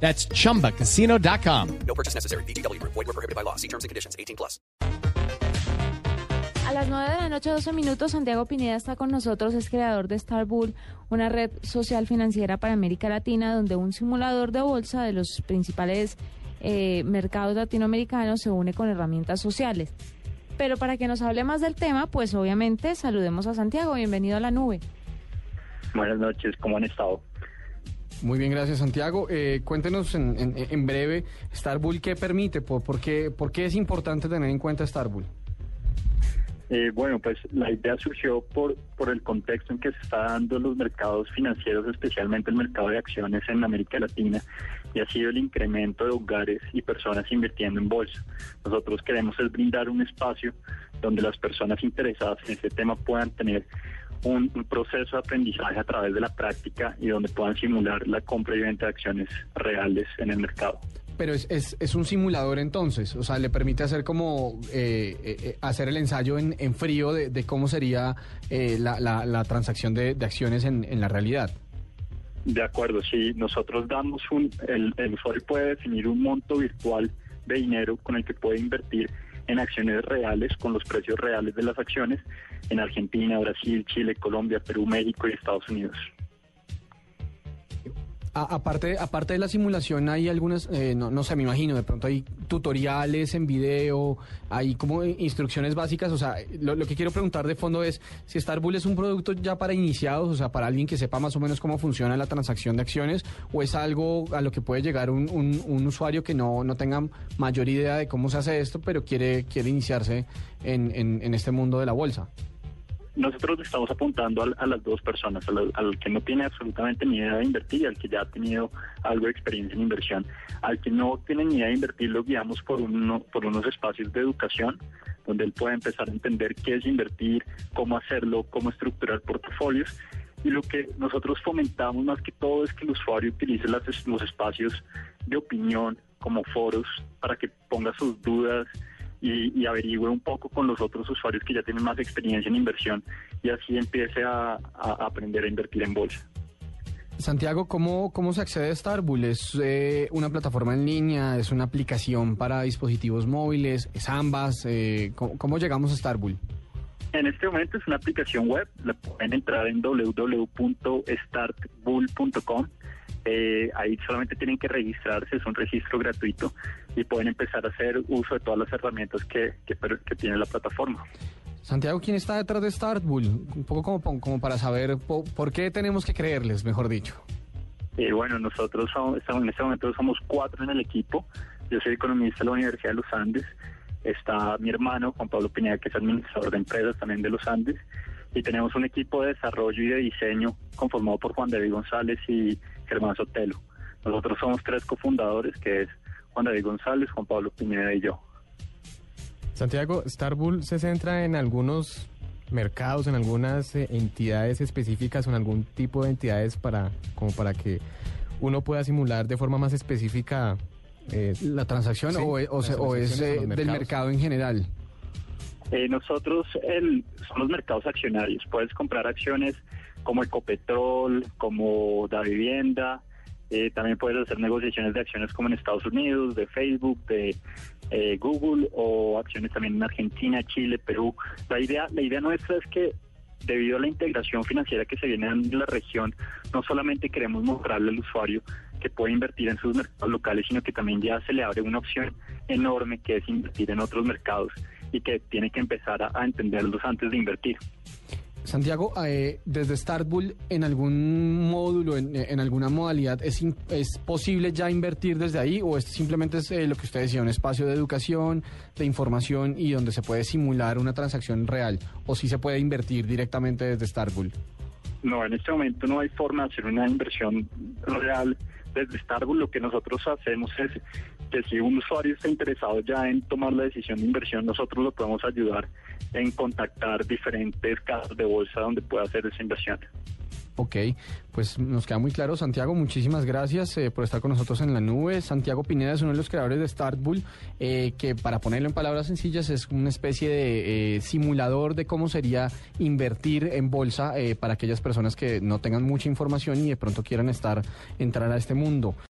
That's chumbacasino.com. No purchase necessary. BGW. Void were prohibited by law. See terms and conditions. 18 plus. A las 9 de la noche, 12 minutos, Santiago Pineda está con nosotros, es creador de Starbull, una red social financiera para América Latina, donde un simulador de bolsa de los principales eh, mercados latinoamericanos se une con herramientas sociales. Pero para que nos hable más del tema, pues obviamente saludemos a Santiago. Bienvenido a la nube. Buenas noches, ¿cómo han estado? Muy bien, gracias Santiago. Eh, cuéntenos en, en- breve, Starbull, ¿qué permite? ¿Por, por qué, por qué es importante tener en cuenta Starbull? Eh, bueno, pues la idea surgió por, por el contexto en que se está dando los mercados financieros, especialmente el mercado de acciones en América Latina, y ha sido el incremento de hogares y personas invirtiendo en bolsa. Nosotros queremos es brindar un espacio donde las personas interesadas en este tema puedan tener un, un proceso de aprendizaje a través de la práctica y donde puedan simular la compra y venta de acciones reales en el mercado. Pero es, es, es un simulador entonces, o sea, le permite hacer como eh, eh, eh, hacer el ensayo en, en frío de, de cómo sería eh, la, la- la transacción de, de acciones en, en la realidad. De acuerdo, si nosotros damos un, el, el usuario puede definir un monto virtual de dinero con el que puede invertir en acciones reales, con los precios reales de las acciones en Argentina, Brasil, Chile, Colombia, Perú, México y Estados Unidos. A- aparte, aparte de la simulación, hay algunas, eh, no, no sé, me imagino, de pronto hay tutoriales en video, hay como instrucciones básicas, o sea, lo, que quiero preguntar de fondo es si Starbull es un producto ya para iniciados, o sea, para alguien que sepa más o menos cómo funciona la transacción de acciones, o es algo a lo que puede llegar un, un- un usuario que no, no tenga mayor idea de cómo se hace esto, pero quiere, quiere iniciarse en, en- en este mundo de la bolsa. Nosotros estamos apuntando al- a, las dos personas, al, que no tiene absolutamente ni idea de invertir al que ya ha tenido algo de experiencia en inversión. Al que no tiene ni idea de invertir lo guiamos por, uno, por unos espacios de educación donde él puede empezar a entender qué es invertir, cómo hacerlo, cómo estructurar portafolios. Y lo que nosotros fomentamos más que todo es que el usuario utilice las- los espacios de opinión como foros para que ponga sus dudas, y, y averigüe un poco con los otros usuarios que ya tienen más experiencia en inversión y así empiece a, a aprender a invertir en bolsa. Santiago, ¿cómo, cómo se accede a Starbull? ¿Es eh, una plataforma en línea? ¿Es una aplicación para dispositivos móviles? ¿Es ambas? Eh, ¿cómo, cómo llegamos a Starbull? En este momento es una aplicación web, la pueden entrar en www.startbull.com. Eh, ahí solamente tienen que registrarse, es un registro gratuito y pueden empezar a hacer uso de todas las herramientas que, que, que tiene la plataforma. Santiago, ¿quién está detrás de Starbull? Un poco como, como para saber po- por qué tenemos que creerles, mejor dicho. Eh, bueno, nosotros somos, estamos- en este momento somos cuatro en el equipo. Yo soy economista de la Universidad de los Andes. Está mi hermano, Juan Pablo Pineda, que es administrador de empresas también de los Andes. Y tenemos un equipo de desarrollo y de diseño conformado por Juan David González y Germán Sotelo. Nosotros somos tres cofundadores, que es Juan David González, Juan Pablo Pineda y yo. Santiago, Starbull se centra en algunos mercados, en algunas eh, entidades específicas o en algún tipo de entidades para como para que uno pueda simular de forma más específica eh, ¿La transacción Sí, o, es- o o es eh, del mercado en general? Eh, nosotros el, son los mercados accionarios. Puedes comprar acciones como Ecopetrol, como Da Vivienda. eh, también puedes hacer negociaciones de acciones como en Estados Unidos, de Facebook, de eh, Google o acciones también en Argentina, Chile, Perú. La idea, la idea nuestra es que debido a la integración financiera que se viene en la región, no solamente queremos mostrarle al usuario que puede invertir en sus mercados locales, sino que también ya se le abre una opción enorme que es invertir en otros mercados y que tiene que empezar a, a entenderlos antes de invertir. Santiago, eh, desde Startbull, en algún módulo, en, en alguna modalidad, ¿es, in- ¿es posible ya invertir desde ahí o es simplemente es, eh, lo que usted decía, un espacio de educación, de información y donde se puede simular una transacción real? ¿O si se puede invertir directamente desde Startbull? No, en este momento no hay forma de hacer una inversión real desde Starbucks. Lo que nosotros hacemos es que si un usuario está interesado ya en tomar la decisión de inversión, nosotros lo podemos ayudar en contactar diferentes casas de bolsa donde pueda hacer esa inversión. Ok, pues nos queda muy claro. Santiago, muchísimas gracias eh, por estar con nosotros en la nube. Santiago Pineda es uno de los creadores de Startbull, eh, que para ponerlo en palabras sencillas es una especie de eh, simulador de cómo sería invertir en bolsa para aquellas personas que no tengan mucha información y de pronto quieran estar entrar a este mundo.